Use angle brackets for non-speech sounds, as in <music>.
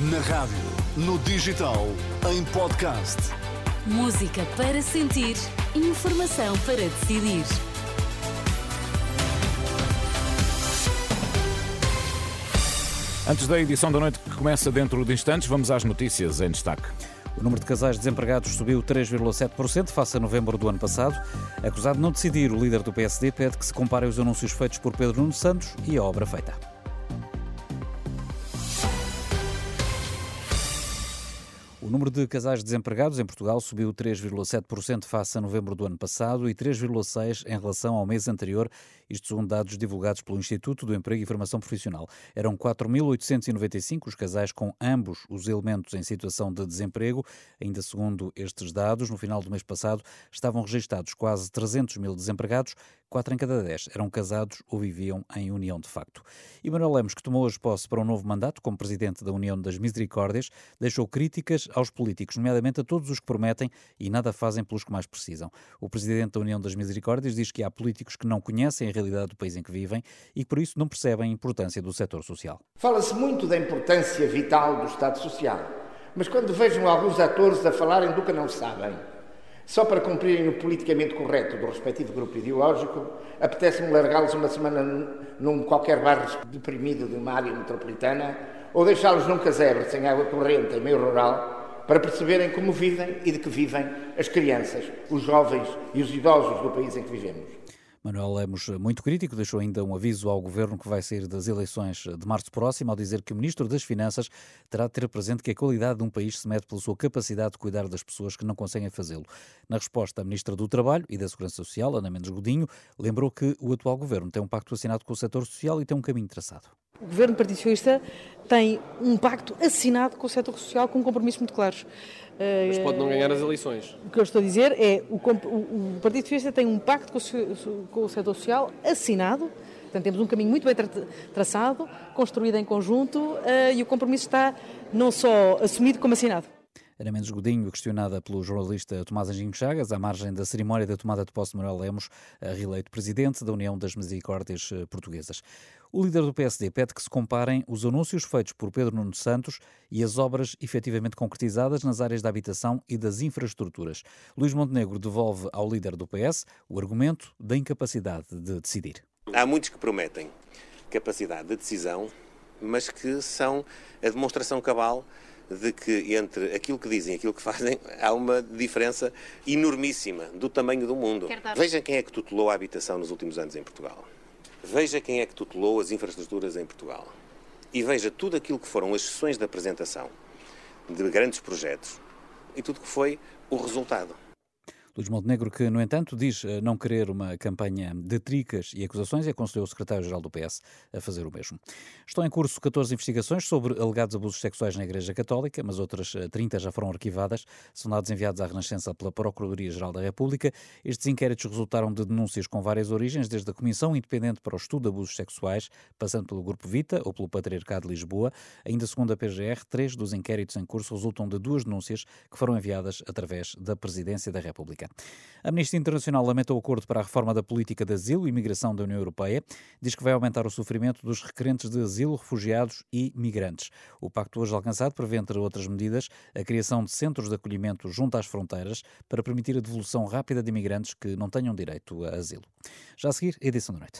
Na rádio, no digital, em podcast. Música para sentir, informação para decidir. Antes da edição da noite que começa dentro de instantes, vamos às notícias em destaque. O número de casais desempregados subiu 3,7% face a novembro do ano passado. Acusado de não decidir, o líder do PSD pede que se comparem os anúncios feitos por Pedro Nuno Santos e a obra feita. O número de casais desempregados em Portugal subiu 3,7% face a novembro do ano passado e 3,6% em relação ao mês anterior, isto segundo dados divulgados pelo Instituto do Emprego e Formação Profissional. Eram 4.895 os casais com ambos os elementos em situação de desemprego. Ainda segundo estes dados, no final do mês passado estavam registados quase 300 mil desempregados, 4 em cada 10 eram casados ou viviam em união de facto. E Manuel Lemos, que tomou hoje posse para um novo mandato como presidente da União das Misericórdias, deixou críticas aos políticos, nomeadamente a todos os que prometem e nada fazem pelos que mais precisam. O presidente da União das Misericórdias diz que há políticos que não conhecem a realidade do país em que vivem e que por isso não percebem a importância do setor social. Fala-se muito da importância vital do Estado Social, mas quando vejam alguns atores a falarem do que não sabem, só para cumprirem o politicamente correto do respectivo grupo ideológico, apetece-me largá-los uma semana num qualquer bairro deprimido de uma área metropolitana ou deixá-los num casebre sem água corrente em meio rural para perceberem como vivem e de que vivem as crianças, os jovens e os idosos do país em que vivemos. Manuel Lemos, muito crítico, deixou ainda um aviso ao governo que vai sair das eleições de março próximo, ao dizer que o Ministro das Finanças terá de ter presente que a qualidade de um país se mede pela sua capacidade de cuidar das pessoas que não conseguem fazê-lo. Na resposta, a Ministra do Trabalho e da Segurança Social, Ana Mendes Godinho, lembrou que o atual governo tem um pacto assinado com o setor social e tem um caminho traçado. O governo Partido Socialista tem um pacto assinado com o setor social com compromissos muito claros. Mas pode não ganhar as eleições. O que eu estou a dizer é o, o Partido Socialista tem um pacto com o, com o setor social assinado, portanto temos um caminho muito bem tra traçado, construído em conjunto uh, e o compromisso está não só assumido como assinado. Ana Mendes Godinho, questionada pelo jornalista Tomás Anjinho Chagas, à margem da cerimónia da tomada de posse de Manuel Lemos, reeleito presidente da União das Misericórdias Portuguesas. O líder do PSD pede que se comparem os anúncios feitos por Pedro Nuno Santos e as obras efetivamente concretizadas nas áreas da habitação e das infraestruturas. Luís Montenegro devolve ao líder do PS o argumento da incapacidade de decidir. Há muitos que prometem capacidade de decisão, mas que são a demonstração cabal de que entre aquilo que dizem e aquilo que fazem <laughs> há uma diferença enormíssima do tamanho do mundo. Vejam quem é que tutelou a habitação nos últimos anos em Portugal. Veja quem é que tutelou as infraestruturas em Portugal. E veja tudo aquilo que foram as sessões de apresentação de grandes projetos e tudo que foi o resultado. Luís Montenegro, que, no entanto, diz eh, não querer uma campanha de tricas e acusações e aconselhou o secretário-geral do PS a fazer o mesmo. Estão em curso 14 investigações sobre alegados abusos sexuais na Igreja Católica, mas outras 30 eh, já foram arquivadas. São dados enviados à Renascença pela Procuradoria-Geral da República. Estes inquéritos resultaram de denúncias com várias origens, desde a Comissão Independente para o Estudo de Abusos Sexuais, passando pelo Grupo Vita ou pelo Patriarcado de Lisboa. Ainda segundo a PGR, três dos inquéritos em curso resultam de duas denúncias que foram enviadas através da Presidência da República. A Amnistia Internacional lamenta o acordo para a reforma da política de asilo e imigração da União Europeia. Diz que vai aumentar o sofrimento dos requerentes de asilo, refugiados e migrantes. O pacto hoje alcançado prevê, entre outras medidas, a criação de centros de acolhimento junto às fronteiras para permitir a devolução rápida de imigrantes que não tenham direito a asilo. Já a seguir, edição da noite.